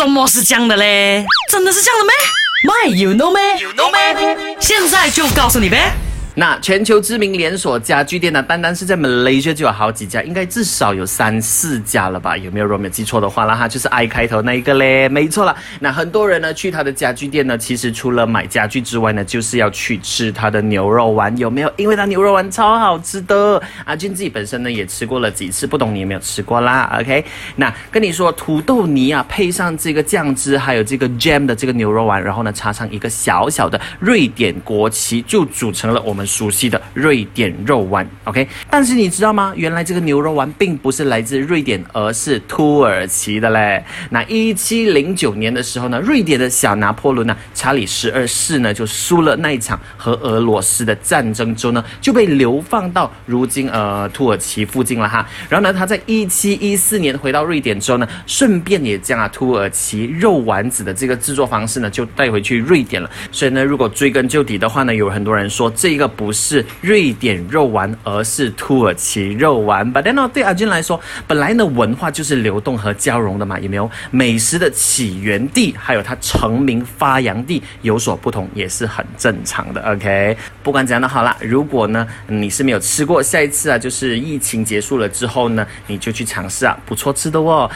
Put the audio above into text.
什么是这样的嘞？真的是这样的咩？My you know 咩？You know 咩？现在就告诉你呗。那全球知名连锁家具店呢，单单是在 Malaysia 就有好几家，应该至少有三四家了吧？有没有？如果没有记错的话啦哈，就是 I 开头那一个嘞，没错了。那很多人呢去他的家具店呢，其实除了买家具之外呢，就是要去吃他的牛肉丸，有没有？因为他牛肉丸超好吃的。阿俊自己本身呢也吃过了几次，不懂你有没有吃过啦？OK，那跟你说，土豆泥啊，配上这个酱汁，还有这个 jam 的这个牛肉丸，然后呢插上一个小小的瑞典国旗，就组成了我们。熟悉的瑞典肉丸，OK，但是你知道吗？原来这个牛肉丸并不是来自瑞典，而是土耳其的嘞。那一七零九年的时候呢，瑞典的小拿破仑呢，查理十二世呢，就输了那一场和俄罗斯的战争之后呢，就被流放到如今呃土耳其附近了哈。然后呢，他在一七一四年回到瑞典之后呢，顺便也将啊土耳其肉丸子的这个制作方式呢，就带回去瑞典了。所以呢，如果追根究底的话呢，有很多人说这个。不是瑞典肉丸，而是土耳其肉丸。But then 对阿军来说，本来呢文化就是流动和交融的嘛，有没有？美食的起源地还有它成名发扬地有所不同，也是很正常的。OK，不管怎样的好啦，如果呢你是没有吃过，下一次啊就是疫情结束了之后呢，你就去尝试啊，不错吃的哦。